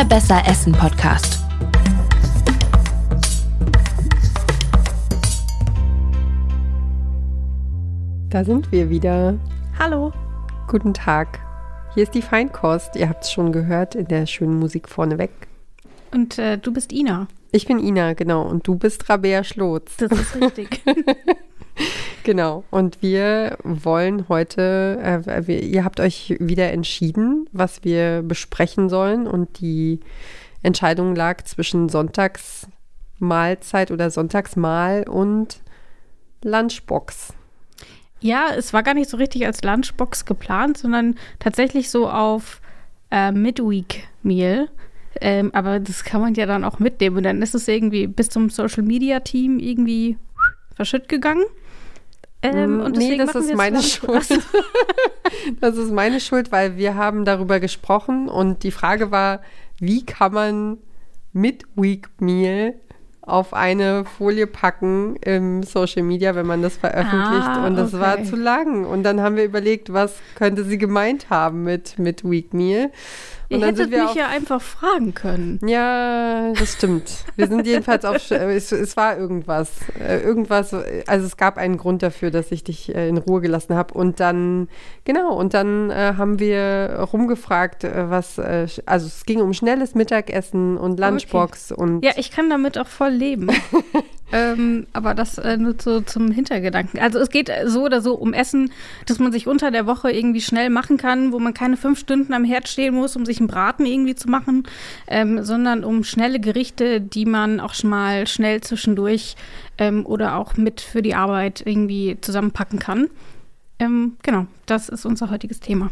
Der Besser Essen Podcast. Da sind wir wieder. Hallo. Guten Tag. Hier ist die Feinkost. Ihr habt es schon gehört in der schönen Musik vorneweg. Und äh, du bist Ina. Ich bin Ina, genau. Und du bist Rabea Schlotz. Das ist richtig. genau. Und wir wollen heute, äh, wir, ihr habt euch wieder entschieden, was wir besprechen sollen. Und die Entscheidung lag zwischen Sonntagsmahlzeit oder Sonntagsmahl und Lunchbox. Ja, es war gar nicht so richtig als Lunchbox geplant, sondern tatsächlich so auf äh, Midweek-Meal. Ähm, aber das kann man ja dann auch mitnehmen. Und dann ist es irgendwie bis zum Social Media Team irgendwie verschütt gegangen. Ähm, und nee, das ist meine Schuld. das ist meine Schuld, weil wir haben darüber gesprochen und die Frage war, wie kann man Midweek Meal auf eine Folie packen im Social Media, wenn man das veröffentlicht. Ah, und das okay. war zu lang. Und dann haben wir überlegt, was könnte sie gemeint haben mit, mit Week Meal. Und Ihr hättet mich ja einfach fragen können. Ja, das stimmt. Wir sind jedenfalls auf, es, es war irgendwas. Äh, irgendwas, also es gab einen Grund dafür, dass ich dich äh, in Ruhe gelassen habe. Und dann, genau, und dann äh, haben wir rumgefragt, äh, was, äh, also es ging um schnelles Mittagessen und Lunchbox okay. und. Ja, ich kann damit auch voll leben. ähm, aber das äh, nur so zum Hintergedanken. Also es geht so oder so um Essen, dass man sich unter der Woche irgendwie schnell machen kann, wo man keine fünf Stunden am Herd stehen muss, um sich einen Braten irgendwie zu machen, ähm, sondern um schnelle Gerichte, die man auch schon mal schnell zwischendurch ähm, oder auch mit für die Arbeit irgendwie zusammenpacken kann. Ähm, genau, das ist unser heutiges Thema.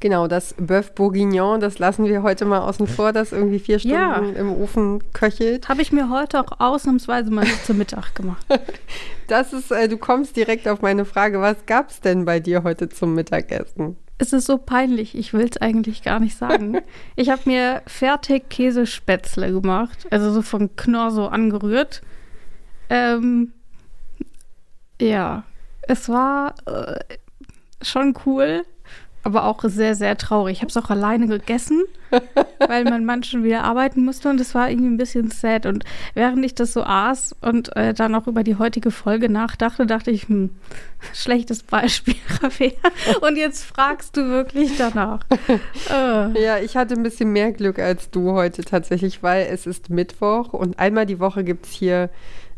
Genau, das Bœuf Bourguignon, das lassen wir heute mal außen vor, das irgendwie vier Stunden ja. im Ofen köchelt. Habe ich mir heute auch ausnahmsweise mal zum Mittag gemacht. Das ist, äh, du kommst direkt auf meine Frage, was gab es denn bei dir heute zum Mittagessen? Es ist so peinlich, ich will es eigentlich gar nicht sagen. ich habe mir fertig Käsespätzle gemacht, also so vom Knorr so angerührt. Ähm, ja, es war äh, schon cool aber auch sehr, sehr traurig. Ich habe es auch alleine gegessen, weil mein Mann schon wieder arbeiten musste und es war irgendwie ein bisschen sad. Und während ich das so aß und äh, dann auch über die heutige Folge nachdachte, dachte ich, hm, schlechtes Beispiel, Rabea. Und jetzt fragst du wirklich danach. Äh. Ja, ich hatte ein bisschen mehr Glück als du heute tatsächlich, weil es ist Mittwoch und einmal die Woche gibt es hier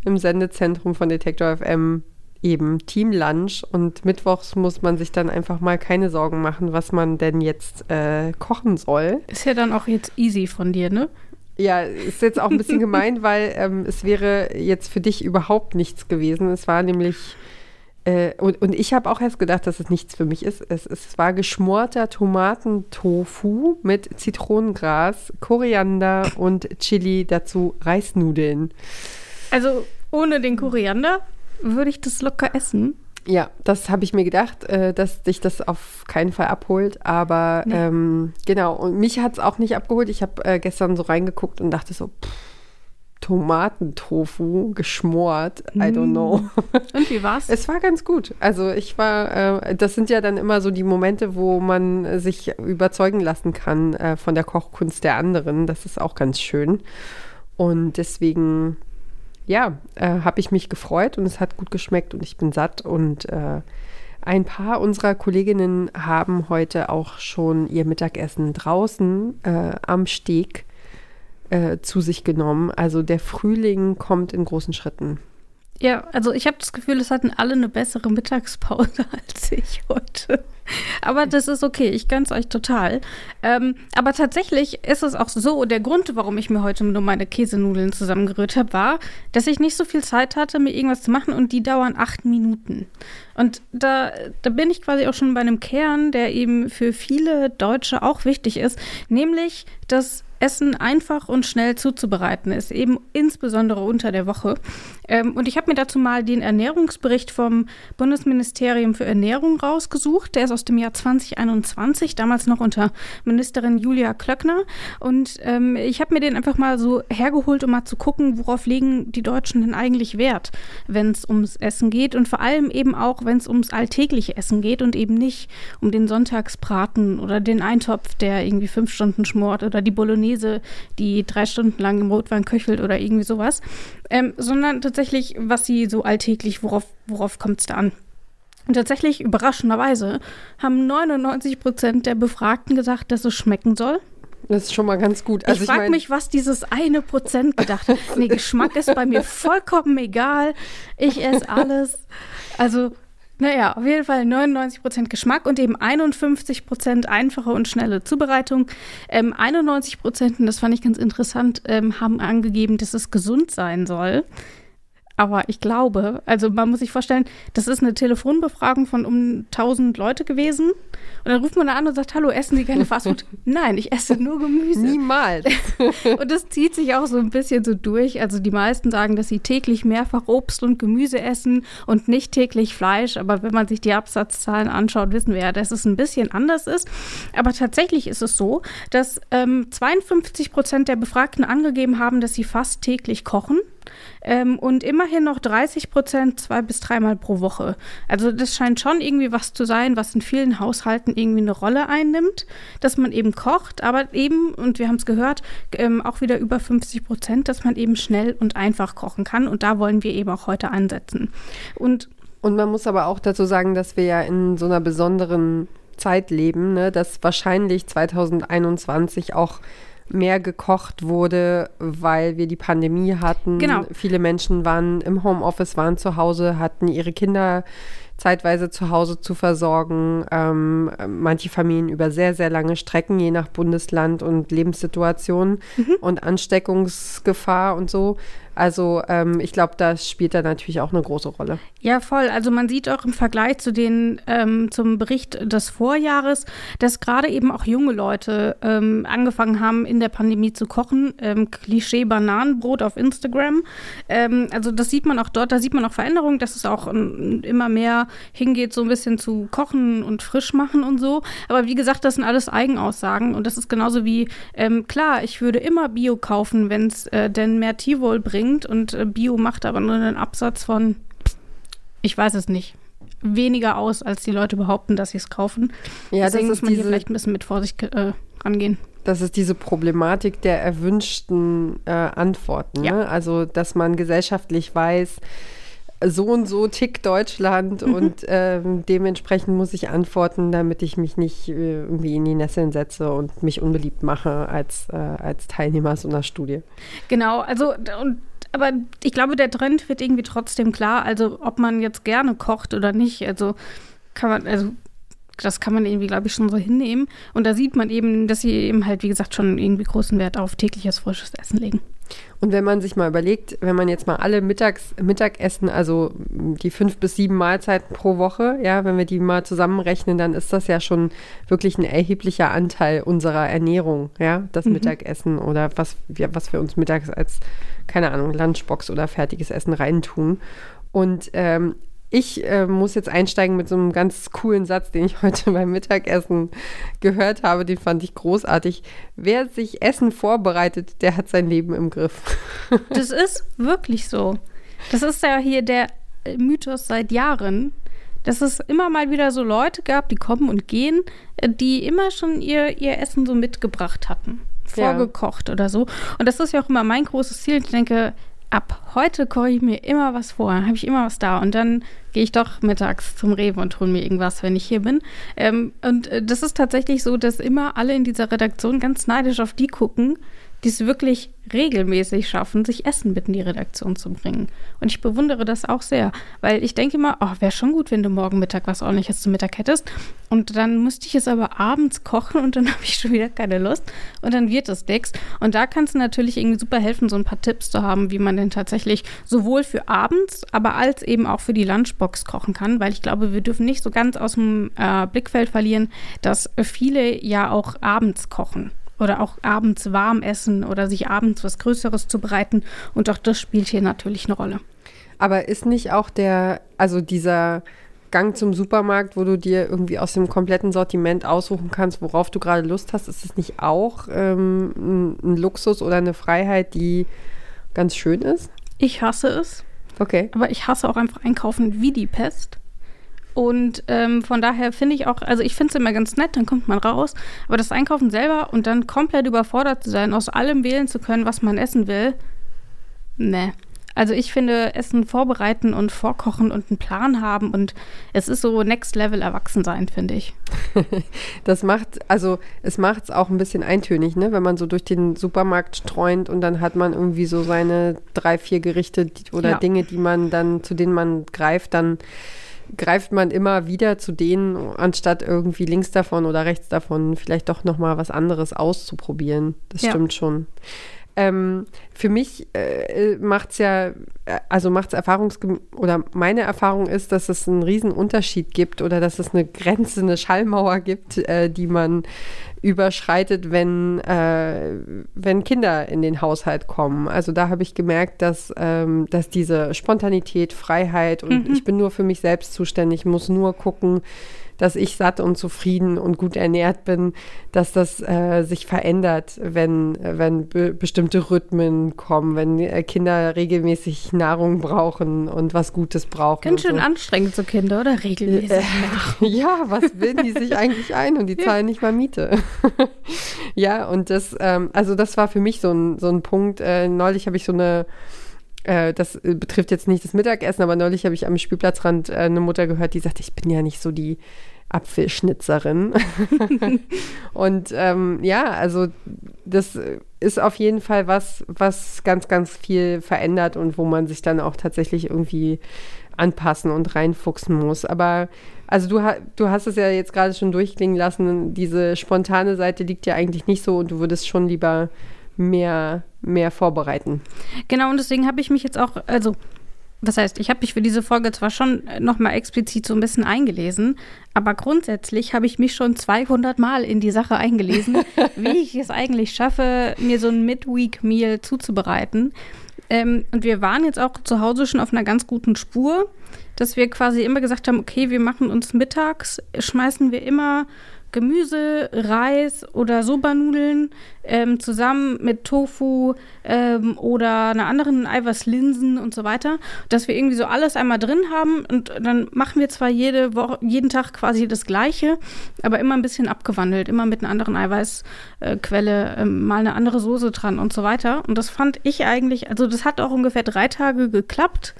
im Sendezentrum von Detektor FM eben Team Lunch und mittwochs muss man sich dann einfach mal keine Sorgen machen, was man denn jetzt äh, kochen soll. Ist ja dann auch jetzt easy von dir, ne? Ja, ist jetzt auch ein bisschen gemein, weil ähm, es wäre jetzt für dich überhaupt nichts gewesen. Es war nämlich, äh, und, und ich habe auch erst gedacht, dass es nichts für mich ist. Es, es war geschmorter Tomatentofu mit Zitronengras, Koriander und Chili, dazu Reisnudeln. Also ohne den Koriander? Würde ich das locker essen. Ja, das habe ich mir gedacht, äh, dass dich das auf keinen Fall abholt. Aber nee. ähm, genau, und mich hat es auch nicht abgeholt. Ich habe äh, gestern so reingeguckt und dachte so, pff, Tomatentofu geschmort, I don't mm. know. Und wie war's? Es war ganz gut. Also ich war, äh, das sind ja dann immer so die Momente, wo man sich überzeugen lassen kann äh, von der Kochkunst der anderen. Das ist auch ganz schön. Und deswegen ja, äh, habe ich mich gefreut und es hat gut geschmeckt und ich bin satt und äh, ein paar unserer Kolleginnen haben heute auch schon ihr Mittagessen draußen äh, am Steg äh, zu sich genommen. Also der Frühling kommt in großen Schritten. Ja, also ich habe das Gefühl, es hatten alle eine bessere Mittagspause als ich heute. Aber das ist okay, ich gönn's euch total. Ähm, aber tatsächlich ist es auch so, der Grund, warum ich mir heute nur meine Käsenudeln zusammengerührt habe, war, dass ich nicht so viel Zeit hatte, mir irgendwas zu machen und die dauern acht Minuten. Und da, da bin ich quasi auch schon bei einem Kern, der eben für viele Deutsche auch wichtig ist, nämlich, dass Essen einfach und schnell zuzubereiten ist, eben insbesondere unter der Woche. Ähm, und ich habe mir dazu mal den Ernährungsbericht vom Bundesministerium für Ernährung rausgesucht. Der ist aus dem Jahr 2021, damals noch unter Ministerin Julia Klöckner. Und ähm, ich habe mir den einfach mal so hergeholt, um mal zu gucken, worauf legen die Deutschen denn eigentlich Wert, wenn es ums Essen geht und vor allem eben auch, wenn es ums alltägliche Essen geht und eben nicht um den Sonntagsbraten oder den Eintopf, der irgendwie fünf Stunden schmort oder die Bolognese Mayonnaise, die drei Stunden lang im Rotwein köchelt oder irgendwie sowas, ähm, sondern tatsächlich, was sie so alltäglich, worauf, worauf kommt es da an? Und tatsächlich, überraschenderweise, haben 99 Prozent der Befragten gesagt, dass es schmecken soll. Das ist schon mal ganz gut. Also ich frage mich, was dieses eine Prozent gedacht hat. Nee, Geschmack ist bei mir vollkommen egal. Ich esse alles. Also naja, auf jeden Fall 99% Geschmack und eben 51% einfache und schnelle Zubereitung. Ähm, 91%, und das fand ich ganz interessant, ähm, haben angegeben, dass es gesund sein soll. Aber ich glaube, also man muss sich vorstellen, das ist eine Telefonbefragung von um 1000 Leute gewesen. Und dann ruft man da an und sagt, hallo, essen Sie gerne Fastfood? Nein, ich esse nur Gemüse. Niemals. und das zieht sich auch so ein bisschen so durch. Also die meisten sagen, dass sie täglich mehrfach Obst und Gemüse essen und nicht täglich Fleisch. Aber wenn man sich die Absatzzahlen anschaut, wissen wir ja, dass es ein bisschen anders ist. Aber tatsächlich ist es so, dass ähm, 52 Prozent der Befragten angegeben haben, dass sie fast täglich kochen. Ähm, und immerhin noch 30 Prozent zwei bis dreimal pro Woche. Also das scheint schon irgendwie was zu sein, was in vielen Haushalten irgendwie eine Rolle einnimmt, dass man eben kocht, aber eben, und wir haben es gehört, ähm, auch wieder über 50 Prozent, dass man eben schnell und einfach kochen kann. Und da wollen wir eben auch heute ansetzen. Und und man muss aber auch dazu sagen, dass wir ja in so einer besonderen Zeit leben, ne, dass wahrscheinlich 2021 auch mehr gekocht wurde, weil wir die Pandemie hatten. Genau. Viele Menschen waren im Homeoffice, waren zu Hause, hatten ihre Kinder zeitweise zu Hause zu versorgen. Ähm, manche Familien über sehr, sehr lange Strecken, je nach Bundesland und Lebenssituation mhm. und Ansteckungsgefahr und so. Also ähm, ich glaube, das spielt da natürlich auch eine große Rolle. Ja, voll. Also man sieht auch im Vergleich zu den ähm, zum Bericht des Vorjahres, dass gerade eben auch junge Leute ähm, angefangen haben, in der Pandemie zu kochen. Ähm, Klischee Bananenbrot auf Instagram. Ähm, also das sieht man auch dort, da sieht man auch Veränderungen, dass es auch ähm, immer mehr hingeht, so ein bisschen zu kochen und frisch machen und so. Aber wie gesagt, das sind alles Eigenaussagen und das ist genauso wie, klar, ich würde immer Bio kaufen, wenn es äh, denn mehr Tierwohl bringt bringt und äh, Bio macht aber nur einen Absatz von, ich weiß es nicht, weniger aus, als die Leute behaupten, dass sie es kaufen. Ja, Deswegen muss man diese, hier vielleicht ein bisschen mit Vorsicht äh, rangehen. Das ist diese Problematik der erwünschten äh, Antworten. Ja. Ne? Also, dass man gesellschaftlich weiß, so und so tickt Deutschland mhm. und ähm, dementsprechend muss ich antworten, damit ich mich nicht äh, irgendwie in die Nesseln setze und mich unbeliebt mache als, äh, als Teilnehmer so einer Studie. Genau, also und aber ich glaube, der Trend wird irgendwie trotzdem klar. Also ob man jetzt gerne kocht oder nicht, also kann man, also das kann man irgendwie, glaube ich, schon so hinnehmen. Und da sieht man eben, dass sie eben halt, wie gesagt, schon irgendwie großen Wert auf tägliches frisches Essen legen. Und wenn man sich mal überlegt, wenn man jetzt mal alle Mittags, Mittagessen, also die fünf bis sieben Mahlzeiten pro Woche, ja, wenn wir die mal zusammenrechnen, dann ist das ja schon wirklich ein erheblicher Anteil unserer Ernährung, ja, das mhm. Mittagessen oder was wir, was wir uns mittags als, keine Ahnung, Lunchbox oder fertiges Essen reintun. Und ähm, ich äh, muss jetzt einsteigen mit so einem ganz coolen Satz, den ich heute beim Mittagessen gehört habe. Den fand ich großartig. Wer sich Essen vorbereitet, der hat sein Leben im Griff. das ist wirklich so. Das ist ja hier der Mythos seit Jahren, dass es immer mal wieder so Leute gab, die kommen und gehen, äh, die immer schon ihr, ihr Essen so mitgebracht hatten. Vorgekocht ja. oder so. Und das ist ja auch immer mein großes Ziel. Ich denke, ab heute koche ich mir immer was vor, habe ich immer was da und dann gehe ich doch mittags zum Rewe und hole mir irgendwas, wenn ich hier bin. Ähm, und äh, das ist tatsächlich so, dass immer alle in dieser Redaktion ganz neidisch auf die gucken, die es wirklich regelmäßig schaffen, sich Essen mit in die Redaktion zu bringen. Und ich bewundere das auch sehr, weil ich denke immer, oh, wäre schon gut, wenn du morgen Mittag was ordentliches zum Mittag hättest. Und dann müsste ich es aber abends kochen und dann habe ich schon wieder keine Lust und dann wird es nichts. Und da kannst du natürlich irgendwie super helfen, so ein paar Tipps zu haben, wie man denn tatsächlich sowohl für abends, aber als eben auch für die Lunchbox kochen kann, weil ich glaube, wir dürfen nicht so ganz aus dem äh, Blickfeld verlieren, dass viele ja auch abends kochen oder auch abends warm essen oder sich abends was Größeres zu bereiten. Und auch das spielt hier natürlich eine Rolle. Aber ist nicht auch der, also dieser Gang zum Supermarkt, wo du dir irgendwie aus dem kompletten Sortiment aussuchen kannst, worauf du gerade Lust hast, ist es nicht auch ähm, ein, ein Luxus oder eine Freiheit, die ganz schön ist? Ich hasse es. Okay. Aber ich hasse auch einfach einkaufen wie die Pest. Und ähm, von daher finde ich auch, also ich finde es immer ganz nett, dann kommt man raus. Aber das Einkaufen selber und dann komplett überfordert zu sein, aus allem wählen zu können, was man essen will, ne. Also ich finde, Essen vorbereiten und vorkochen und einen Plan haben und es ist so Next Level Erwachsensein, finde ich. das macht, also es macht es auch ein bisschen eintönig, ne? wenn man so durch den Supermarkt streunt und dann hat man irgendwie so seine drei, vier Gerichte oder ja. Dinge, die man dann, zu denen man greift, dann greift man immer wieder zu denen, anstatt irgendwie links davon oder rechts davon vielleicht doch nochmal was anderes auszuprobieren. Das ja. stimmt schon. Ähm, für mich äh, macht es ja, äh, also macht es Erfahrungs oder meine Erfahrung ist, dass es einen riesen Unterschied gibt oder dass es eine Grenze, eine Schallmauer gibt, äh, die man überschreitet, wenn, äh, wenn Kinder in den Haushalt kommen. Also da habe ich gemerkt, dass, ähm, dass diese Spontanität, Freiheit und mhm. ich bin nur für mich selbst zuständig, muss nur gucken, dass ich satt und zufrieden und gut ernährt bin, dass das äh, sich verändert, wenn, wenn be bestimmte Rhythmen kommen, wenn äh, Kinder regelmäßig Nahrung brauchen und was Gutes brauchen. Ganz schön so. anstrengend, so Kinder, oder? Regelmäßig. Äh, ja, was bilden die sich eigentlich ein und die zahlen nicht mal Miete. ja, und das, ähm, also das war für mich so ein, so ein Punkt. Äh, neulich habe ich so eine äh, das äh, betrifft jetzt nicht das Mittagessen, aber neulich habe ich am Spielplatzrand äh, eine Mutter gehört, die sagte, ich bin ja nicht so die Apfelschnitzerin. und ähm, ja, also das ist auf jeden Fall was, was ganz, ganz viel verändert und wo man sich dann auch tatsächlich irgendwie anpassen und reinfuchsen muss. Aber also du, du hast es ja jetzt gerade schon durchklingen lassen, diese spontane Seite liegt ja eigentlich nicht so und du würdest schon lieber mehr, mehr vorbereiten. Genau, und deswegen habe ich mich jetzt auch, also was heißt, ich habe mich für diese Folge zwar schon nochmal explizit so ein bisschen eingelesen, aber grundsätzlich habe ich mich schon 200 Mal in die Sache eingelesen, wie ich es eigentlich schaffe, mir so ein Midweek-Meal zuzubereiten. Ähm, und wir waren jetzt auch zu Hause schon auf einer ganz guten Spur, dass wir quasi immer gesagt haben, okay, wir machen uns mittags, schmeißen wir immer Gemüse, Reis oder Soba-Nudeln ähm, zusammen mit Tofu ähm, oder einer anderen Eiweißlinsen und so weiter, dass wir irgendwie so alles einmal drin haben und dann machen wir zwar jede Woche, jeden Tag quasi das Gleiche, aber immer ein bisschen abgewandelt, immer mit einer anderen Eiweißquelle, äh, mal eine andere Soße dran und so weiter. Und das fand ich eigentlich, also das hat auch ungefähr drei Tage geklappt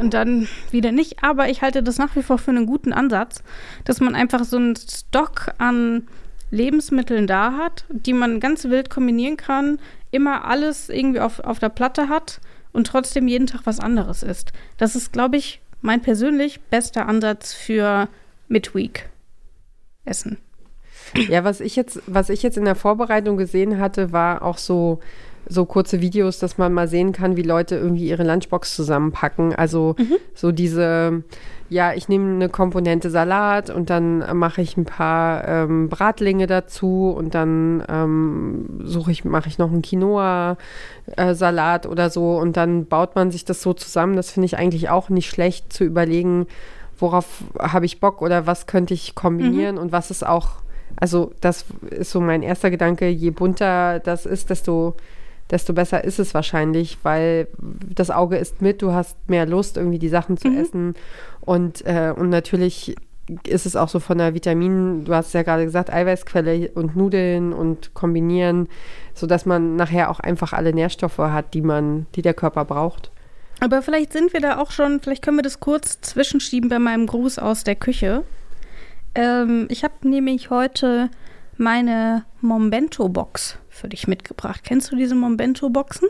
und dann wieder nicht. Aber ich halte das nach wie vor für einen guten Ansatz, dass man einfach so einen Stock an Lebensmitteln da hat, die man ganz wild kombinieren kann, immer alles irgendwie auf, auf der Platte hat und trotzdem jeden Tag was anderes isst. Das ist, glaube ich, mein persönlich bester Ansatz für Midweek-Essen. Ja, was ich jetzt, was ich jetzt in der Vorbereitung gesehen hatte, war auch so so kurze Videos, dass man mal sehen kann, wie Leute irgendwie ihre Lunchbox zusammenpacken. Also mhm. so diese, ja, ich nehme eine Komponente Salat und dann mache ich ein paar ähm, Bratlinge dazu und dann ähm, suche ich, mache ich noch einen Quinoa-Salat äh, oder so und dann baut man sich das so zusammen. Das finde ich eigentlich auch nicht schlecht zu überlegen, worauf habe ich Bock oder was könnte ich kombinieren mhm. und was ist auch also das ist so mein erster Gedanke, je bunter das ist, desto desto besser ist es wahrscheinlich, weil das Auge ist mit, du hast mehr Lust, irgendwie die Sachen zu mhm. essen. Und, äh, und natürlich ist es auch so von der Vitamin, du hast ja gerade gesagt, Eiweißquelle und Nudeln und kombinieren, sodass man nachher auch einfach alle Nährstoffe hat, die man, die der Körper braucht. Aber vielleicht sind wir da auch schon, vielleicht können wir das kurz zwischenschieben bei meinem Gruß aus der Küche. Ähm, ich habe nämlich heute meine Mombento-Box für dich mitgebracht. Kennst du diese Mombento-Boxen?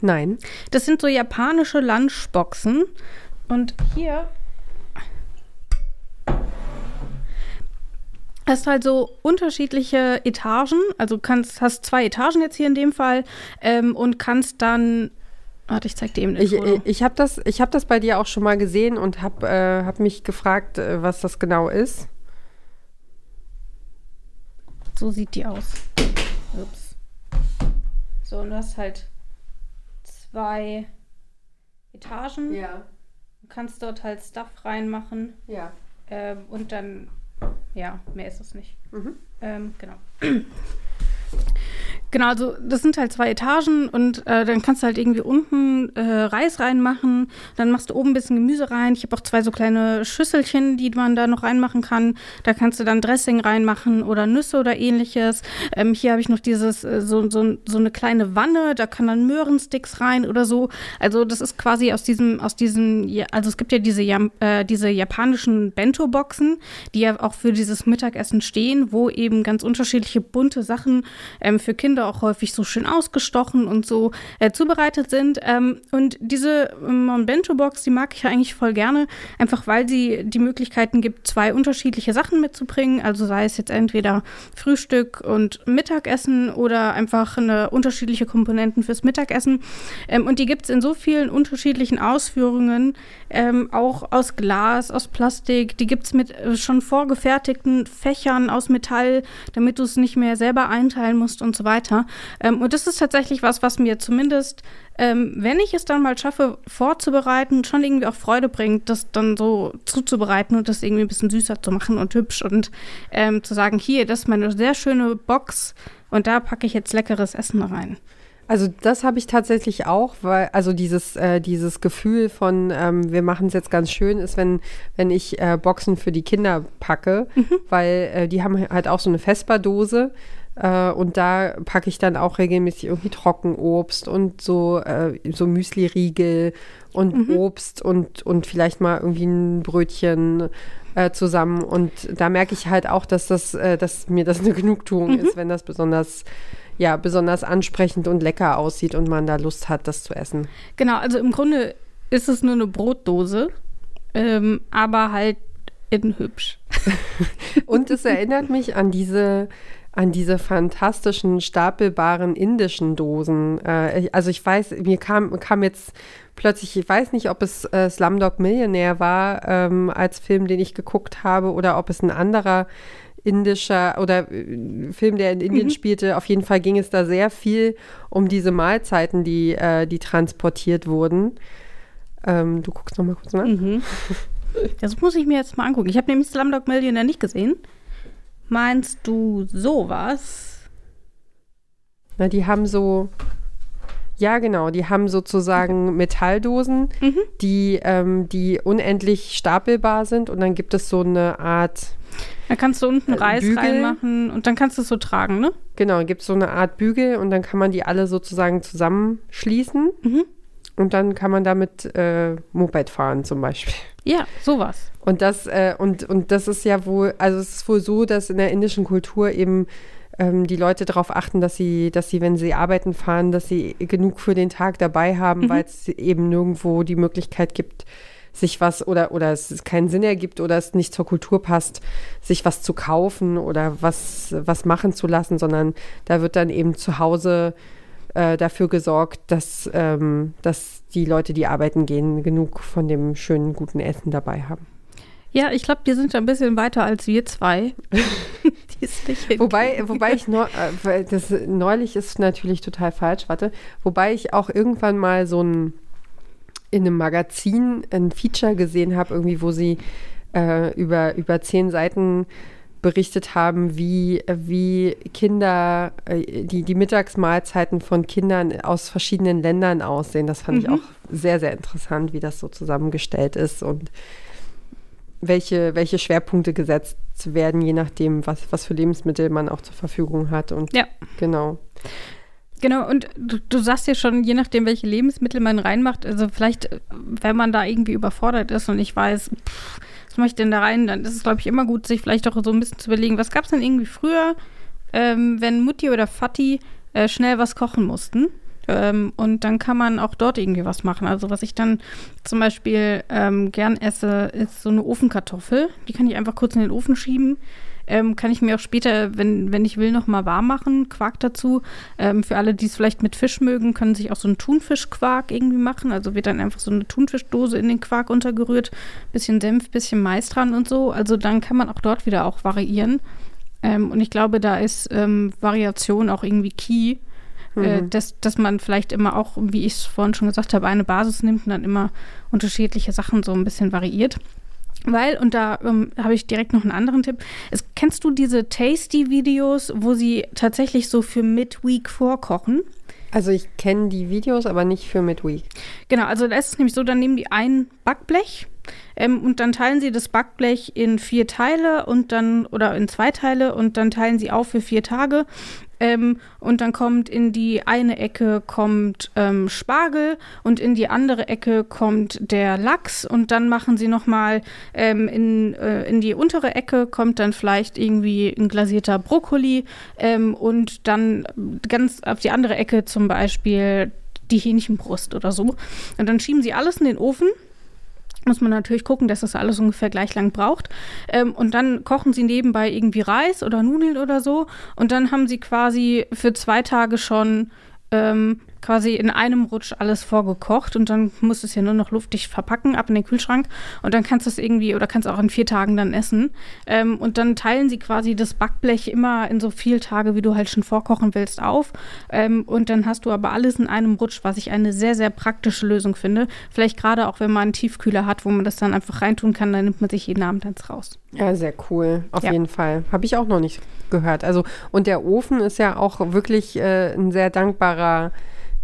Nein. Das sind so japanische Lunchboxen. Und hier hast halt so unterschiedliche Etagen. Also kannst, hast zwei Etagen jetzt hier in dem Fall ähm, und kannst dann Warte, ich zeig dir eben Ich, ich, ich habe das, hab das bei dir auch schon mal gesehen und habe äh, hab mich gefragt, äh, was das genau ist. So sieht die aus. Ups. So, und du hast halt zwei Etagen. Ja, Du kannst dort halt Stuff reinmachen. ja. Ähm, und dann, ja, mehr ist es nicht. Mhm. Ähm, genau. Genau, also das sind halt zwei Etagen und äh, dann kannst du halt irgendwie unten äh, Reis reinmachen, dann machst du oben ein bisschen Gemüse rein. Ich habe auch zwei so kleine Schüsselchen, die man da noch reinmachen kann. Da kannst du dann Dressing reinmachen oder Nüsse oder ähnliches. Ähm, hier habe ich noch dieses, äh, so, so, so eine kleine Wanne, da kann dann Möhrensticks rein oder so. Also das ist quasi aus diesem, aus diesen, ja, also es gibt ja diese, äh, diese japanischen Bento-Boxen, die ja auch für dieses Mittagessen stehen, wo eben ganz unterschiedliche bunte Sachen ähm, für Kinder auch häufig so schön ausgestochen und so äh, zubereitet sind. Ähm, und diese ähm, Bento-Box, die mag ich ja eigentlich voll gerne, einfach weil sie die Möglichkeiten gibt, zwei unterschiedliche Sachen mitzubringen. Also sei es jetzt entweder Frühstück und Mittagessen oder einfach eine unterschiedliche Komponenten fürs Mittagessen. Ähm, und die gibt es in so vielen unterschiedlichen Ausführungen, ähm, auch aus Glas, aus Plastik. Die gibt es mit äh, schon vorgefertigten Fächern aus Metall, damit du es nicht mehr selber einteilen musst und so weiter. Ähm, und das ist tatsächlich was, was mir zumindest, ähm, wenn ich es dann mal schaffe, vorzubereiten, schon irgendwie auch Freude bringt, das dann so zuzubereiten und das irgendwie ein bisschen süßer zu machen und hübsch und ähm, zu sagen, hier, das ist meine sehr schöne Box und da packe ich jetzt leckeres Essen rein. Also das habe ich tatsächlich auch, weil also dieses äh, dieses Gefühl von ähm, wir machen es jetzt ganz schön ist, wenn wenn ich äh, Boxen für die Kinder packe, weil äh, die haben halt auch so eine Vespa-Dose äh, und da packe ich dann auch regelmäßig irgendwie Trockenobst und so äh, so Müsli-Riegel und Obst und und vielleicht mal irgendwie ein Brötchen äh, zusammen und da merke ich halt auch, dass das äh, dass mir das eine Genugtuung ist, wenn das besonders ja, besonders ansprechend und lecker aussieht und man da Lust hat, das zu essen. Genau, also im Grunde ist es nur eine Brotdose, ähm, aber halt in hübsch. Und es erinnert mich an diese, an diese fantastischen, stapelbaren indischen Dosen. Äh, also ich weiß, mir kam, kam jetzt plötzlich, ich weiß nicht, ob es äh, Slumdog Millionär war ähm, als Film, den ich geguckt habe, oder ob es ein anderer indischer oder äh, Film, der in Indien spielte. Auf jeden Fall ging es da sehr viel um diese Mahlzeiten, die, äh, die transportiert wurden. Ähm, du guckst noch mal kurz nach. Mhm. Das muss ich mir jetzt mal angucken. Ich habe nämlich Slumdog Millionaire nicht gesehen. Meinst du sowas? Na, die haben so, ja genau, die haben sozusagen Metalldosen, Mhm. die, ähm, die unendlich stapelbar sind und dann gibt es so eine Art, Da kannst du unten Äh, Reis Bügel. reinmachen und dann kannst du es so tragen, ne? genau, gibt es so eine Art Bügel und dann kann man die alle sozusagen zusammenschließen Mhm. Und dann kann man damit äh, Moped fahren zum Beispiel. Ja, sowas. Und das, äh, und, und das ist ja wohl, also es ist wohl so, dass in der indischen Kultur eben ähm, die Leute darauf achten, dass sie, dass sie, wenn sie arbeiten fahren, dass sie genug für den Tag dabei haben, weil es eben nirgendwo die Möglichkeit gibt, sich was oder, oder es keinen Sinn ergibt oder es nicht zur Kultur passt, sich was zu kaufen oder was, was machen zu lassen, sondern da wird dann eben zu Hause äh, dafür gesorgt, dass, ähm, dass die Leute, die arbeiten gehen, genug von dem schönen, guten Essen dabei haben. Ja, ich glaube, die sind ein bisschen weiter als wir zwei. Wobei, wobei ich neu, äh, das neulich ist natürlich total falsch, warte. Wobei ich auch irgendwann mal so ein in einem Magazin ein Feature gesehen habe, irgendwie, wo sie äh, über, über zehn Seiten berichtet haben, wie, wie Kinder, äh, die, die Mittagsmahlzeiten von Kindern aus verschiedenen Ländern aussehen. Das fand ich auch sehr, sehr interessant, wie das so zusammengestellt ist und welche, welche Schwerpunkte gesetzt werden, je nachdem, was, was für Lebensmittel man auch zur Verfügung hat. Und Ja. genau. Genau, und du, du sagst ja schon, je nachdem, welche Lebensmittel man reinmacht, also vielleicht, wenn man da irgendwie überfordert ist und ich weiß, pff, mache ich denn da rein, dann ist es, glaube ich, immer gut, sich vielleicht auch so ein bisschen zu überlegen, was gab es denn irgendwie früher, ähm, wenn Mutti oder Vati äh, schnell was kochen mussten. Ähm, und dann kann man auch dort irgendwie was machen. Also was ich dann zum Beispiel ähm, gern esse, ist so eine Ofenkartoffel. Die kann ich einfach kurz in den Ofen schieben. Ähm, kann ich mir auch später, wenn, wenn ich will, noch mal warm machen. Quark dazu. Ähm, für alle, die es vielleicht mit Fisch mögen, können sich auch so einen Thunfischquark irgendwie machen. Also wird dann einfach so eine Thunfischdose in den Quark untergerührt. Bisschen Senf, bisschen Mais dran und so. Also dann kann man auch dort wieder auch variieren. Ähm, und ich glaube, da ist ähm, Variation auch irgendwie key. Äh, Mhm. dass, dass man vielleicht immer auch, wie ich es vorhin schon gesagt habe, eine Basis nimmt und dann immer unterschiedliche Sachen so ein bisschen variiert. Weil, und da ähm, habe ich direkt noch einen anderen Tipp. Es, kennst du diese Tasty-Videos, wo sie tatsächlich so für Midweek vorkochen? Also ich kenne die Videos, aber nicht für Midweek. Genau, also da ist es nämlich so, dann nehmen die ein Backblech ähm, und dann teilen sie das Backblech in vier Teile und dann, oder in zwei Teile und dann teilen sie auf für vier Tage. Ähm, und dann kommt in die eine Ecke kommt ähm, Spargel und in die andere Ecke kommt der Lachs und dann machen sie nochmal ähm, in, äh, in die untere Ecke kommt dann vielleicht irgendwie ein glasierter Brokkoli ähm, und dann ganz auf die andere Ecke zum Beispiel die Hähnchenbrust oder so. Und dann schieben sie alles in den Ofen. Muss man natürlich gucken, dass das alles ungefähr gleich lang braucht. Ähm, und dann kochen sie nebenbei irgendwie Reis oder Nudeln oder so. Und dann haben sie quasi für zwei Tage schon ähm, quasi in einem Rutsch alles vorgekocht. Und dann musst du es ja nur noch luftig verpacken, ab in den Kühlschrank. Und dann kannst du es irgendwie oder kannst auch in vier Tagen dann essen. Ähm, und dann teilen sie quasi das Backblech immer in so viele Tage, wie du halt schon vorkochen willst, auf. Ähm, und dann hast du aber alles in einem Rutsch, was ich eine sehr, sehr praktische Lösung finde. Vielleicht gerade auch, wenn man einen Tiefkühler hat, wo man das dann einfach reintun kann, dann nimmt man sich jeden Abend eins raus. Ja, sehr cool. Auf Ja. jeden Fall. Habe ich auch noch nicht gehört. Also, und der Ofen ist ja auch wirklich äh, ein sehr dankbarer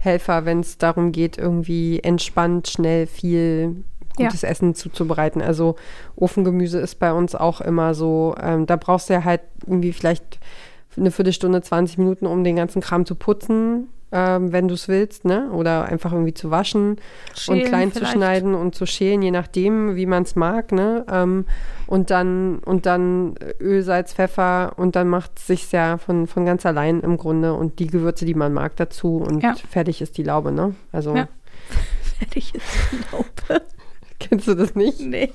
Helfer, wenn es darum geht, irgendwie entspannt, schnell viel Ja. gutes Essen zuzubereiten. Also Ofengemüse ist bei uns auch immer so, ähm, da brauchst du ja halt irgendwie vielleicht eine Viertelstunde, 20 Minuten, um den ganzen Kram zu putzen, ähm, wenn du es willst, ne? Oder einfach irgendwie zu waschen und Schälen klein vielleicht. zu schneiden und zu schälen, je nachdem, wie man es mag, ne? Ähm, und dann und dann Öl, Salz, Pfeffer und dann macht es sich ja von, von ganz allein im Grunde und die Gewürze, die man mag, dazu und Ja. fertig ist die Laube, ne? Also Ja. Fertig ist die Laupe. kennst du das nicht? nee,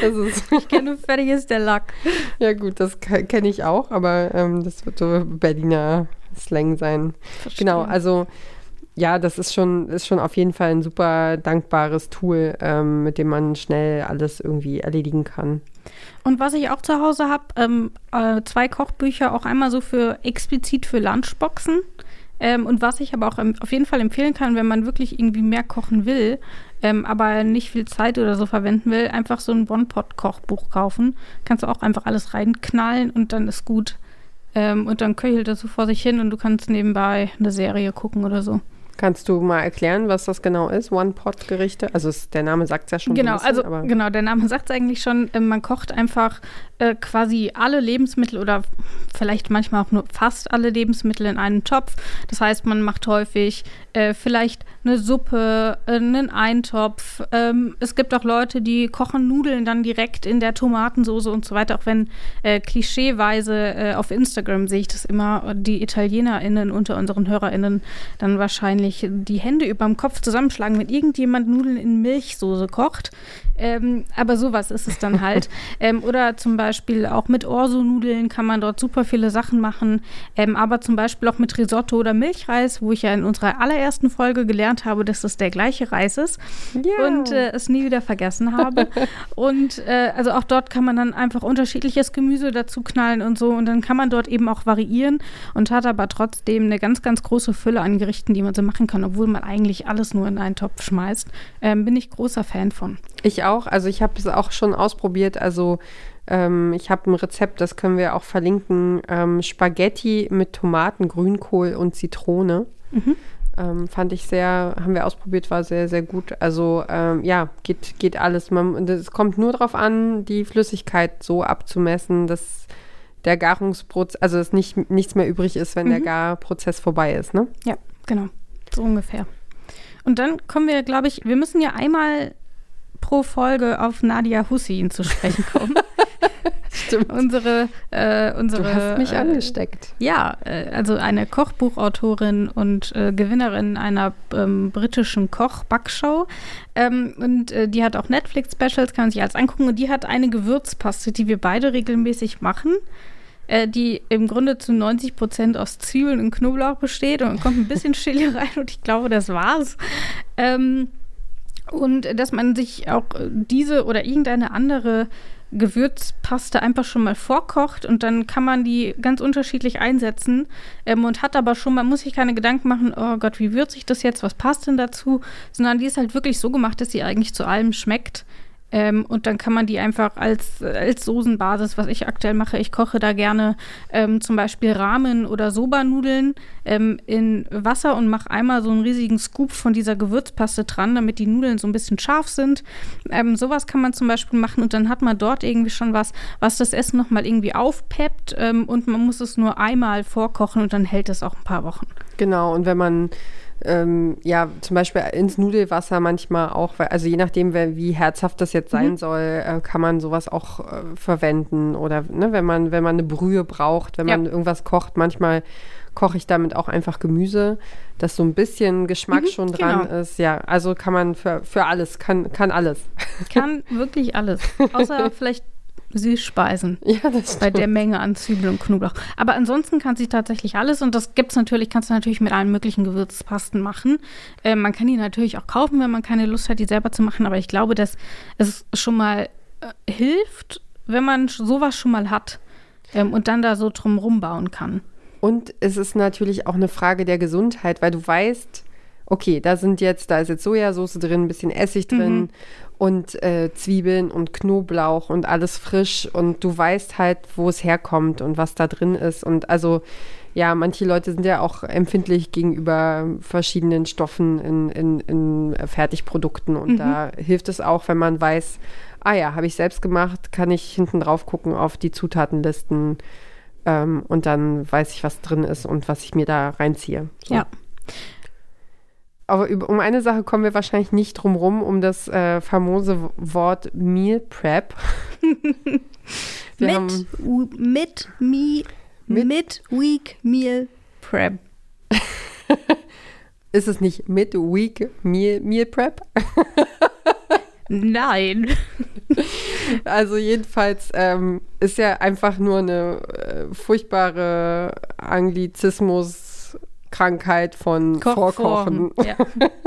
Das ist ich kenne fertig ist der Lack. ja gut, das kenne ich auch, aber ähm, das wird so Berliner Slang sein. Genau, also ja, das ist schon, ist schon auf jeden Fall ein super dankbares Tool, ähm, mit dem man schnell alles irgendwie erledigen kann. Und was ich auch zu Hause habe, ähm, äh, zwei Kochbücher, auch einmal so für explizit für Lunchboxen. Ähm, und was ich aber auch auf jeden Fall empfehlen kann, wenn man wirklich irgendwie mehr kochen will, ähm, aber nicht viel Zeit oder so verwenden will, einfach so ein One-Pot-Kochbuch kaufen. Kannst du auch einfach alles reinknallen und dann ist gut. Ähm, und dann köchelt das so vor sich hin und du kannst nebenbei eine Serie gucken oder so. Kannst du mal erklären, was das genau ist? One-Pot-Gerichte? Also es, der Name sagt es ja schon. Genau, bisschen, also genau, der Name sagt es eigentlich schon. äh, Man kocht einfach äh, quasi alle Lebensmittel oder vielleicht manchmal auch nur fast alle Lebensmittel in einen Topf. Das heißt, man macht häufig äh, vielleicht eine Suppe, äh, einen Eintopf. Ähm, es gibt auch Leute, die kochen Nudeln dann direkt in der Tomatensoße und so weiter. Auch wenn äh, klischeeweise äh, auf Instagram sehe ich das immer, die ItalienerInnen unter unseren HörerInnen dann wahrscheinlich die Hände überm Kopf zusammenschlagen, wenn irgendjemand Nudeln in Milchsoße kocht. Ähm, aber sowas ist es dann halt. ähm, oder zum Beispiel auch mit Orso-Nudeln kann man dort super viele Sachen machen. Ähm, aber zum Beispiel auch mit Risotto oder Milchreis, wo ich ja in unserer allerersten Folge gelernt habe, dass das der gleiche Reis ist Ja. und äh, es nie wieder vergessen habe. und äh, also auch dort kann man dann einfach unterschiedliches Gemüse dazu knallen und so. Und dann kann man dort eben auch variieren und hat aber trotzdem eine ganz, ganz große Fülle an Gerichten, die man so machen kann, obwohl man eigentlich alles nur in einen Topf schmeißt. Ähm, bin ich großer Fan von. Ich auch. Also ich habe es auch schon ausprobiert. Also ähm, ich habe ein Rezept, das können wir auch verlinken. Ähm, Spaghetti mit Tomaten, Grünkohl und Zitrone. Mhm. Ähm, fand ich sehr, haben wir ausprobiert, war sehr, sehr gut. Also ähm, ja, geht, geht alles. Es kommt nur darauf an, die Flüssigkeit so abzumessen, dass der Garungsprozess, also dass nicht, nichts mehr übrig ist, wenn der Mhm. Garprozess vorbei ist, ne? Ja, genau. So ungefähr. Und dann kommen wir, glaube ich, wir müssen ja einmal pro Folge auf Nadia Hussein zu sprechen kommen. Stimmt. unsere, äh, unsere. Du hast mich äh, angesteckt. Ja, äh, also eine Kochbuchautorin und äh, Gewinnerin einer ähm, britischen Koch-Backshow. Ähm, und äh, die hat auch Netflix-Specials, kann man sich alles angucken. Und die hat eine Gewürzpaste, die wir beide regelmäßig machen. Äh, die im Grunde zu 90 Prozent aus Zwiebeln und Knoblauch besteht und kommt ein bisschen Chili rein und ich glaube, das war's. Ähm, und dass man sich auch äh, diese oder irgendeine andere Gewürzpaste einfach schon mal vorkocht und dann kann man die ganz unterschiedlich einsetzen ähm, und hat aber schon, man muss sich keine Gedanken machen, oh Gott, wie würze ich das jetzt, was passt denn dazu, sondern die ist halt wirklich so gemacht, dass sie eigentlich zu allem schmeckt. Ähm, und dann kann man die einfach als, als Soßenbasis, was ich aktuell mache, ich koche da gerne ähm, zum Beispiel Ramen oder Soba-Nudeln ähm, in Wasser und mache einmal so einen riesigen Scoop von dieser Gewürzpaste dran, damit die Nudeln so ein bisschen scharf sind. Ähm, sowas kann man zum Beispiel machen und dann hat man dort irgendwie schon was, was das Essen nochmal irgendwie aufpeppt ähm, und man muss es nur einmal vorkochen und dann hält es auch ein paar Wochen. Genau, und wenn man ähm, ja, zum Beispiel ins Nudelwasser manchmal auch, also je nachdem, wie herzhaft das jetzt sein mhm. soll, äh, kann man sowas auch äh, verwenden. Oder ne, wenn man, wenn man eine Brühe braucht, wenn man irgendwas kocht, manchmal koche ich damit auch einfach Gemüse, dass so ein bisschen Geschmack mhm, schon dran genau. ist. Ja, also kann man für, für alles, kann, kann alles. Kann wirklich alles. Außer vielleicht Süßspeisen. Ja, das Bei der Menge an Zwiebeln und Knoblauch. Aber ansonsten kann sie tatsächlich alles und das gibt es natürlich, kannst du natürlich mit allen möglichen Gewürzpasten machen. Äh, man kann die natürlich auch kaufen, wenn man keine Lust hat, die selber zu machen, aber ich glaube, dass es schon mal äh, hilft, wenn man sowas schon mal hat ähm, und dann da so drum rumbauen kann. Und es ist natürlich auch eine Frage der Gesundheit, weil du weißt, okay, da sind jetzt, da ist jetzt Sojasauce drin, ein bisschen Essig drin mhm. Und äh, Zwiebeln und Knoblauch und alles frisch und du weißt halt, wo es herkommt und was da drin ist. Und also ja, manche Leute sind ja auch empfindlich gegenüber verschiedenen Stoffen in, in, in Fertigprodukten und mhm. da hilft es auch, wenn man weiß, ah ja, habe ich selbst gemacht, kann ich hinten drauf gucken auf die Zutatenlisten ähm, und dann weiß ich, was drin ist und was ich mir da reinziehe. So. Ja. Aber über, um eine Sache kommen wir wahrscheinlich nicht drum rum, um das äh, famose Wort Meal Prep. mit, haben, mit, me, mit, mit Week Meal Prep. Ist es nicht mit Week Meal, Meal Prep? Nein. Also jedenfalls ähm, ist ja einfach nur eine äh, furchtbare Anglizismus Krankheit von Vorkochen. Ja.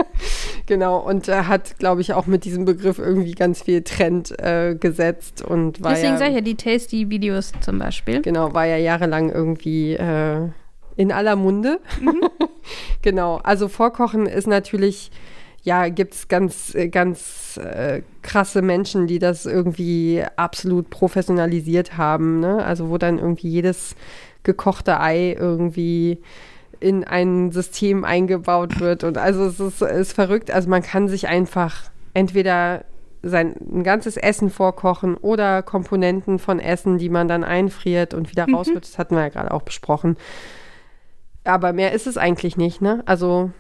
genau, und er hat, glaube ich, auch mit diesem Begriff irgendwie ganz viel Trend äh, gesetzt und war Deswegen ja, sage ich ja die Tasty-Videos zum Beispiel. Genau, war ja jahrelang irgendwie äh, in aller Munde. Mhm. genau, also Vorkochen ist natürlich ja, gibt es ganz, äh, ganz äh, krasse Menschen, die das irgendwie absolut professionalisiert haben. Ne? Also wo dann irgendwie jedes gekochte Ei irgendwie in ein System eingebaut wird. Und also es ist, ist verrückt. Also man kann sich einfach entweder sein ein ganzes Essen vorkochen oder Komponenten von Essen, die man dann einfriert und wieder mhm. rausholt. Das hatten wir ja gerade auch besprochen. Aber mehr ist es eigentlich nicht, ne? Also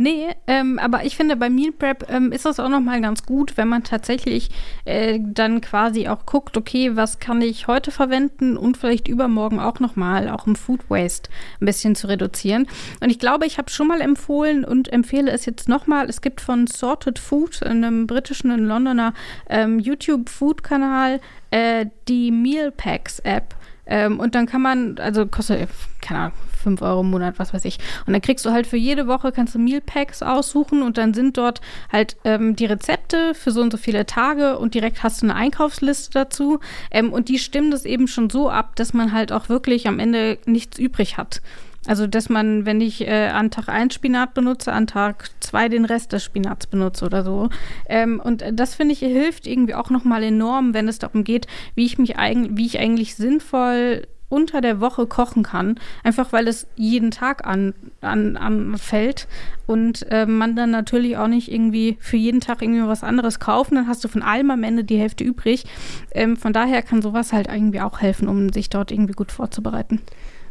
Nee, ähm, aber ich finde, bei Meal Prep ähm, ist das auch nochmal ganz gut, wenn man tatsächlich äh, dann quasi auch guckt, okay, was kann ich heute verwenden und vielleicht übermorgen auch nochmal, auch im Food Waste ein bisschen zu reduzieren. Und ich glaube, ich habe schon mal empfohlen und empfehle es jetzt nochmal. Es gibt von Sorted Food, einem britischen, in Londoner ähm, YouTube-Food-Kanal, äh, die Meal Packs App. Ähm, und dann kann man, also kostet, keine Ahnung, 5 Euro im Monat, was weiß ich. Und dann kriegst du halt für jede Woche, kannst du Meal Packs aussuchen und dann sind dort halt ähm, die Rezepte für so und so viele Tage und direkt hast du eine Einkaufsliste dazu. Ähm, und die stimmen das eben schon so ab, dass man halt auch wirklich am Ende nichts übrig hat. Also, dass man, wenn ich äh, an Tag 1 Spinat benutze, an Tag 2 den Rest des Spinats benutze oder so. Ähm, und das finde ich hilft irgendwie auch nochmal enorm, wenn es darum geht, wie ich mich eigentlich, wie ich eigentlich sinnvoll unter der Woche kochen kann, einfach weil es jeden Tag an, an, anfällt und äh, man dann natürlich auch nicht irgendwie für jeden Tag irgendwie was anderes kaufen, dann hast du von allem am Ende die Hälfte übrig. Ähm, von daher kann sowas halt irgendwie auch helfen, um sich dort irgendwie gut vorzubereiten.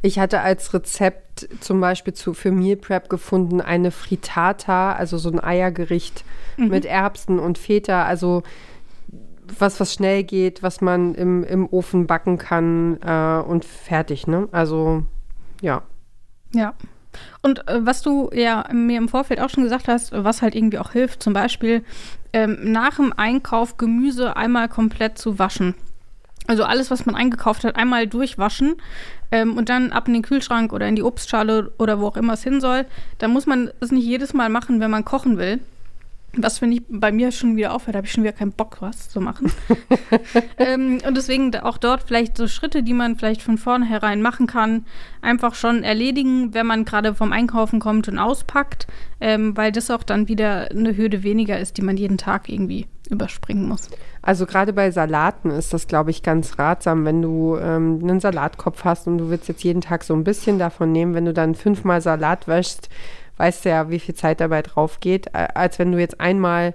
Ich hatte als Rezept zum Beispiel zu, für Meal Prep gefunden eine Frittata, also so ein Eiergericht mhm. mit Erbsen und Feta, also was, was schnell geht, was man im, im Ofen backen kann äh, und fertig, ne? Also, ja. Ja. Und äh, was du ja mir im Vorfeld auch schon gesagt hast, was halt irgendwie auch hilft, zum Beispiel ähm, nach dem Einkauf Gemüse einmal komplett zu waschen. Also alles, was man eingekauft hat, einmal durchwaschen ähm, und dann ab in den Kühlschrank oder in die Obstschale oder wo auch immer es hin soll. Da muss man es nicht jedes Mal machen, wenn man kochen will. Was finde ich bei mir schon wieder aufhört, habe ich schon wieder keinen Bock, was zu machen. ähm, und deswegen auch dort vielleicht so Schritte, die man vielleicht von vornherein machen kann, einfach schon erledigen, wenn man gerade vom Einkaufen kommt und auspackt, ähm, weil das auch dann wieder eine Hürde weniger ist, die man jeden Tag irgendwie überspringen muss. Also gerade bei Salaten ist das, glaube ich, ganz ratsam, wenn du ähm, einen Salatkopf hast und du willst jetzt jeden Tag so ein bisschen davon nehmen, wenn du dann fünfmal Salat wäschst, weißt du ja, wie viel Zeit dabei drauf geht, als wenn du jetzt einmal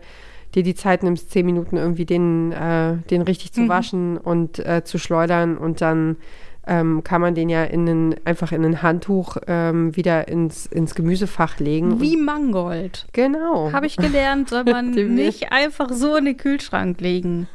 dir die Zeit nimmst, zehn Minuten irgendwie den, äh, den richtig zu mhm. waschen und äh, zu schleudern und dann ähm, kann man den ja in einen, einfach in ein Handtuch ähm, wieder ins, ins Gemüsefach legen. Wie Mangold. Genau. Habe ich gelernt, soll man nicht einfach so in den Kühlschrank legen.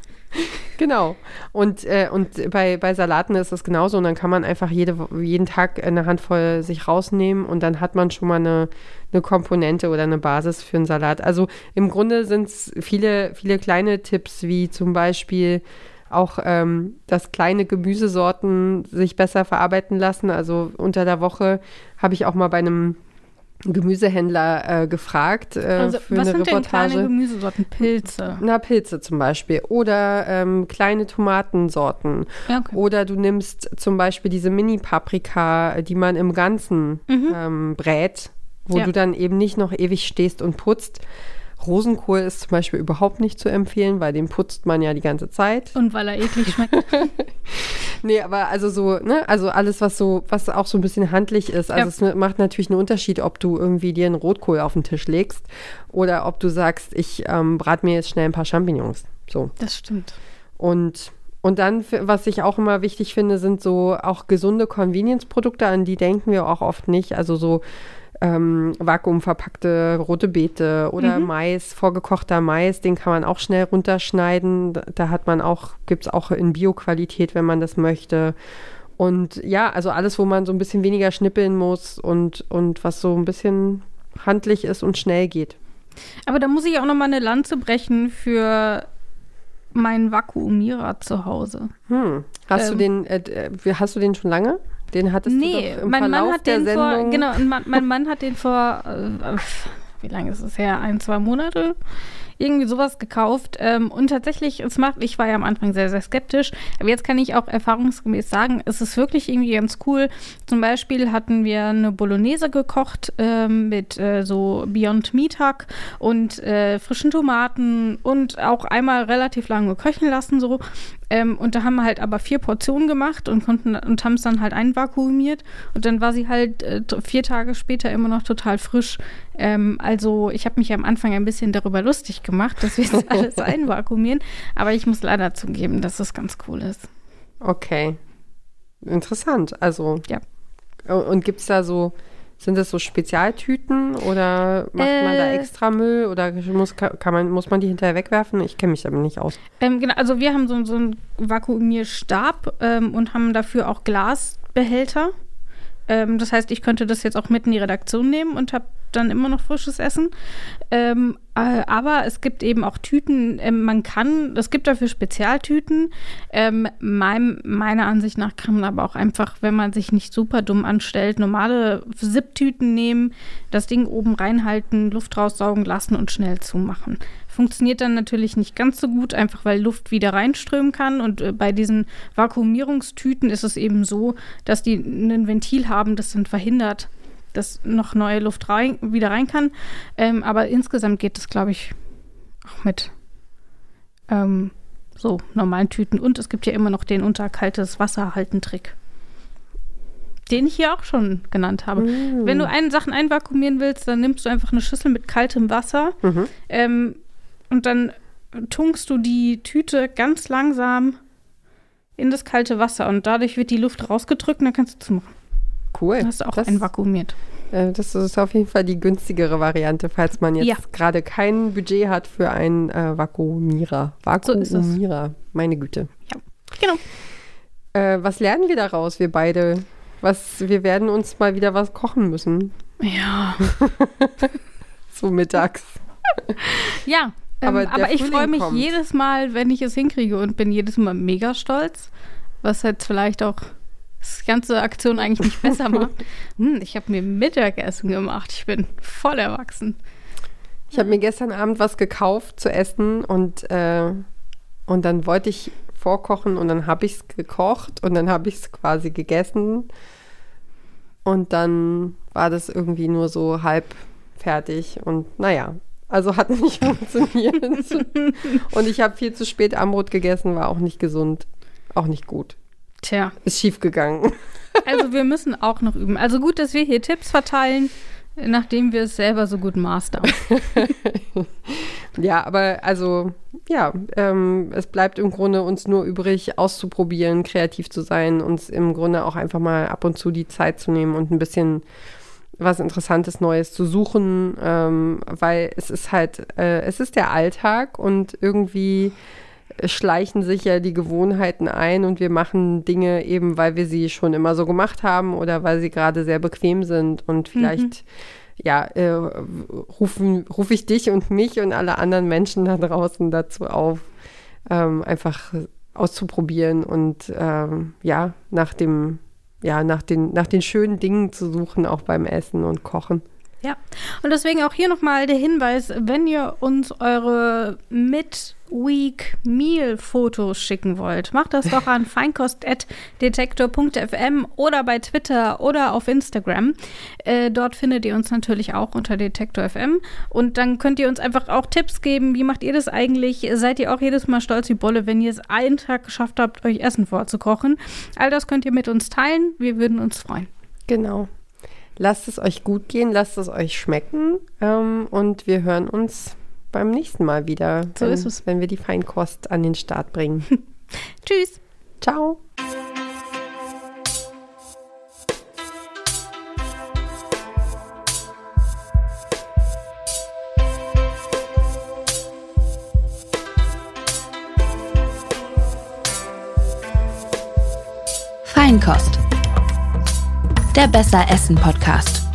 Genau. Und, äh, und bei, bei Salaten ist das genauso. Und dann kann man einfach jede, jeden Tag eine Handvoll sich rausnehmen und dann hat man schon mal eine, eine Komponente oder eine Basis für einen Salat. Also im Grunde sind es viele, viele kleine Tipps, wie zum Beispiel auch, ähm, dass kleine Gemüsesorten sich besser verarbeiten lassen. Also unter der Woche habe ich auch mal bei einem Gemüsehändler äh, gefragt äh, also, für was eine sind Reportage. Denn kleine Gemüsesorten? Pilze. Na, Pilze zum Beispiel. Oder ähm, kleine Tomatensorten. Ja, okay. Oder du nimmst zum Beispiel diese Mini-Paprika, die man im Ganzen mhm. ähm, brät, wo ja. du dann eben nicht noch ewig stehst und putzt, Rosenkohl ist zum Beispiel überhaupt nicht zu empfehlen, weil den putzt man ja die ganze Zeit. Und weil er eklig schmeckt. nee, aber also so, ne, also alles, was so, was auch so ein bisschen handlich ist. Also ja. es macht natürlich einen Unterschied, ob du irgendwie dir einen Rotkohl auf den Tisch legst oder ob du sagst, ich ähm, brate mir jetzt schnell ein paar Champignons. So. Das stimmt. Und und dann, was ich auch immer wichtig finde, sind so auch gesunde Convenience-Produkte, an die denken wir auch oft nicht. Also so ähm, vakuumverpackte rote Beete oder mhm. Mais, vorgekochter Mais, den kann man auch schnell runterschneiden. Da hat man auch, gibt es auch in Bio-Qualität, wenn man das möchte. Und ja, also alles, wo man so ein bisschen weniger schnippeln muss und, und was so ein bisschen handlich ist und schnell geht. Aber da muss ich auch noch mal eine Lanze brechen für meinen Vakuumierer zu Hause. Hm. Hast ähm, du den, äh, äh, hast du den schon lange? Den hattest nee, du doch im mein Verlauf Mann hat der den Sendung. vor, genau, mein, mein Mann hat den vor, äh, wie lange ist es her? Ein, zwei Monate irgendwie sowas gekauft. Ähm, und tatsächlich, es macht, ich war ja am Anfang sehr, sehr skeptisch, aber jetzt kann ich auch erfahrungsgemäß sagen, es ist wirklich irgendwie ganz cool. Zum Beispiel hatten wir eine Bolognese gekocht ähm, mit äh, so Beyond Meat Hack und äh, frischen Tomaten und auch einmal relativ lange köcheln lassen so. Ähm, und da haben wir halt aber vier Portionen gemacht und konnten und haben es dann halt einvakuumiert. Und dann war sie halt äh, vier Tage später immer noch total frisch. Ähm, also ich habe mich am Anfang ein bisschen darüber lustig gemacht, dass wir jetzt alles einvakuumieren. Aber ich muss leider zugeben, dass das ganz cool ist. Okay. Interessant. Also. Ja. Und gibt es da so sind das so Spezialtüten oder macht äh, man da äh. extra Müll oder muss, kann man, muss man die hinterher wegwerfen? Ich kenne mich damit nicht aus. Ähm, genau, also wir haben so, so einen Vakuumierstab ähm, und haben dafür auch Glasbehälter. Ähm, das heißt, ich könnte das jetzt auch mit in die Redaktion nehmen und habe dann immer noch frisches Essen. Ähm, äh, aber es gibt eben auch Tüten, äh, man kann, es gibt dafür Spezialtüten. Ähm, mein, meiner Ansicht nach kann man aber auch einfach, wenn man sich nicht super dumm anstellt, normale Zip-Tüten nehmen, das Ding oben reinhalten, Luft raussaugen lassen und schnell zumachen. Funktioniert dann natürlich nicht ganz so gut, einfach weil Luft wieder reinströmen kann. Und äh, bei diesen Vakuumierungstüten ist es eben so, dass die ein Ventil haben, das dann verhindert, dass noch neue Luft rein, wieder rein kann. Ähm, aber insgesamt geht es, glaube ich, auch mit ähm, so normalen Tüten. Und es gibt ja immer noch den unter kaltes Wasser halten Trick. Den ich hier auch schon genannt habe. Mm. Wenn du einen Sachen einvakuumieren willst, dann nimmst du einfach eine Schüssel mit kaltem Wasser mhm. ähm, und dann tunkst du die Tüte ganz langsam in das kalte Wasser und dadurch wird die Luft rausgedrückt und dann kannst du zumachen. Cool. Hast du auch das, einvakuumiert. Äh, das ist auf jeden Fall die günstigere Variante, falls man jetzt ja. gerade kein Budget hat für einen äh, Vakuumierer. Vakuumierer, so meine Güte. Ja, genau. Äh, was lernen wir daraus, wir beide? Was, wir werden uns mal wieder was kochen müssen. Ja. so mittags. ja, ähm, aber, aber ich freue mich kommt. jedes Mal, wenn ich es hinkriege und bin jedes Mal mega stolz. Was jetzt vielleicht auch das ganze Aktion eigentlich nicht besser macht. Hm, ich habe mir Mittagessen gemacht. Ich bin voll erwachsen. Ich habe mir gestern Abend was gekauft zu essen und, äh, und dann wollte ich vorkochen und dann habe ich es gekocht und dann habe ich es quasi gegessen. Und dann war das irgendwie nur so halb fertig und naja, also hat nicht funktioniert. und ich habe viel zu spät Armbrot gegessen, war auch nicht gesund, auch nicht gut. Tja. Ist schief gegangen. Also wir müssen auch noch üben. Also gut, dass wir hier Tipps verteilen, nachdem wir es selber so gut mastern. ja, aber also ja, ähm, es bleibt im Grunde uns nur übrig, auszuprobieren, kreativ zu sein, uns im Grunde auch einfach mal ab und zu die Zeit zu nehmen und ein bisschen was Interessantes Neues zu suchen, ähm, weil es ist halt, äh, es ist der Alltag und irgendwie schleichen sich ja die Gewohnheiten ein und wir machen Dinge eben, weil wir sie schon immer so gemacht haben oder weil sie gerade sehr bequem sind und vielleicht mhm. ja, äh, rufen, rufe ich dich und mich und alle anderen Menschen da draußen dazu auf, ähm, einfach auszuprobieren und ähm, ja, nach dem, ja, nach den, nach den schönen Dingen zu suchen, auch beim Essen und Kochen. Ja, und deswegen auch hier nochmal der Hinweis, wenn ihr uns eure mit Week Meal Fotos schicken wollt, macht das doch an feinkost.detektor.fm oder bei Twitter oder auf Instagram. Äh, dort findet ihr uns natürlich auch unter Detektor FM und dann könnt ihr uns einfach auch Tipps geben. Wie macht ihr das eigentlich? Seid ihr auch jedes Mal stolz wie Bolle, wenn ihr es einen Tag geschafft habt, euch Essen vorzukochen? All das könnt ihr mit uns teilen. Wir würden uns freuen. Genau. Lasst es euch gut gehen, lasst es euch schmecken ähm, und wir hören uns beim nächsten Mal wieder, so wenn, ist es. wenn wir die Feinkost an den Start bringen. Tschüss. Ciao. Feinkost der Besser Essen Podcast.